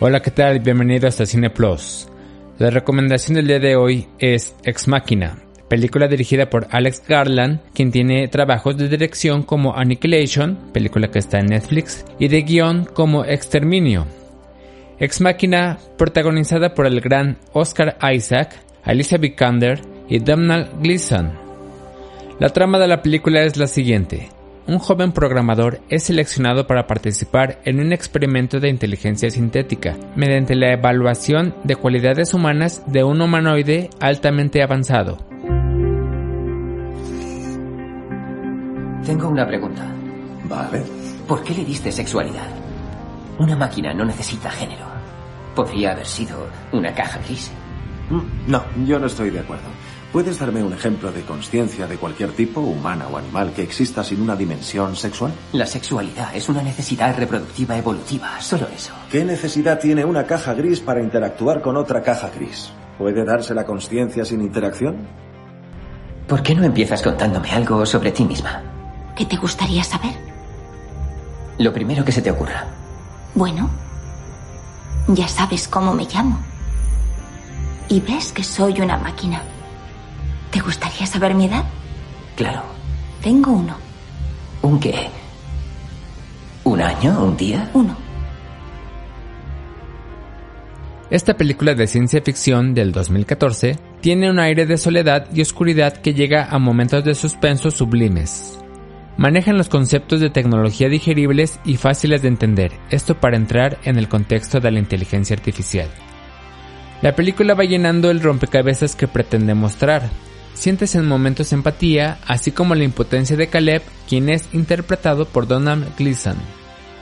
Hola, ¿qué tal? Bienvenidos a Cine Plus. La recomendación del día de hoy es Ex Máquina, película dirigida por Alex Garland, quien tiene trabajos de dirección como Annihilation, película que está en Netflix, y de guion como Exterminio. Ex Machina, protagonizada por el gran Oscar Isaac, Alicia Vikander y Domhnall Gleeson. La trama de la película es la siguiente un joven programador es seleccionado para participar en un experimento de inteligencia sintética mediante la evaluación de cualidades humanas de un humanoide altamente avanzado. Tengo una pregunta. Vale. ¿Por qué le diste sexualidad? Una máquina no necesita género. Podría haber sido una caja gris. Mm, no, yo no estoy de acuerdo. ¿Puedes darme un ejemplo de conciencia de cualquier tipo, humana o animal, que exista sin una dimensión sexual? La sexualidad es una necesidad reproductiva evolutiva, solo eso. ¿Qué necesidad tiene una caja gris para interactuar con otra caja gris? ¿Puede darse la conciencia sin interacción? ¿Por qué no empiezas contándome algo sobre ti misma? ¿Qué te gustaría saber? Lo primero que se te ocurra. Bueno, ya sabes cómo me llamo. Y ves que soy una máquina. ¿Te gustaría saber mi edad? Claro. Tengo uno. ¿Un qué? ¿Un año? ¿Un día? Uno. Esta película de ciencia ficción del 2014 tiene un aire de soledad y oscuridad que llega a momentos de suspenso sublimes. Manejan los conceptos de tecnología digeribles y fáciles de entender, esto para entrar en el contexto de la inteligencia artificial. La película va llenando el rompecabezas que pretende mostrar, sientes en momentos empatía, así como la impotencia de Caleb, quien es interpretado por Donald Gleason.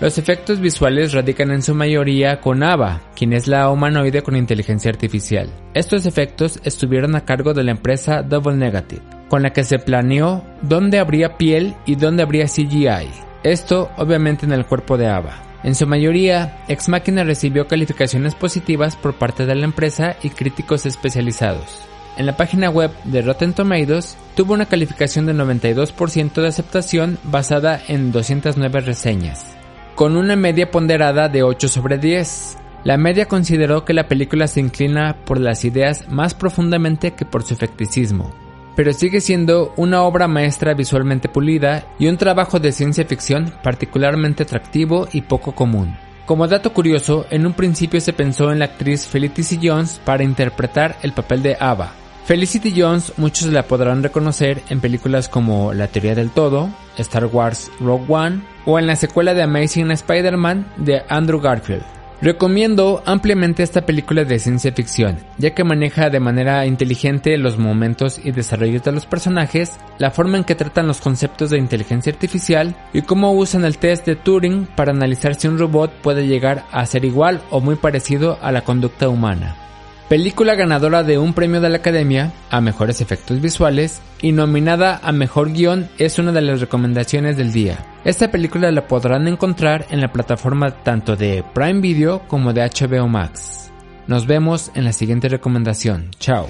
Los efectos visuales radican en su mayoría con Ava, quien es la humanoide con inteligencia artificial. Estos efectos estuvieron a cargo de la empresa Double Negative, con la que se planeó dónde habría piel y dónde habría CGI. Esto obviamente en el cuerpo de Ava. En su mayoría, Ex Machina recibió calificaciones positivas por parte de la empresa y críticos especializados en la página web de Rotten Tomatoes tuvo una calificación de 92% de aceptación basada en 209 reseñas, con una media ponderada de 8 sobre 10. La media consideró que la película se inclina por las ideas más profundamente que por su efecticismo, pero sigue siendo una obra maestra visualmente pulida y un trabajo de ciencia ficción particularmente atractivo y poco común. Como dato curioso, en un principio se pensó en la actriz Felicity Jones para interpretar el papel de Ava, Felicity Jones muchos la podrán reconocer en películas como La teoría del todo, Star Wars Rogue One o en la secuela de Amazing Spider-Man de Andrew Garfield. Recomiendo ampliamente esta película de ciencia ficción, ya que maneja de manera inteligente los momentos y desarrollos de los personajes, la forma en que tratan los conceptos de inteligencia artificial y cómo usan el test de Turing para analizar si un robot puede llegar a ser igual o muy parecido a la conducta humana. Película ganadora de un premio de la Academia a mejores efectos visuales y nominada a mejor guion es una de las recomendaciones del día. Esta película la podrán encontrar en la plataforma tanto de Prime Video como de HBO Max. Nos vemos en la siguiente recomendación. Chao.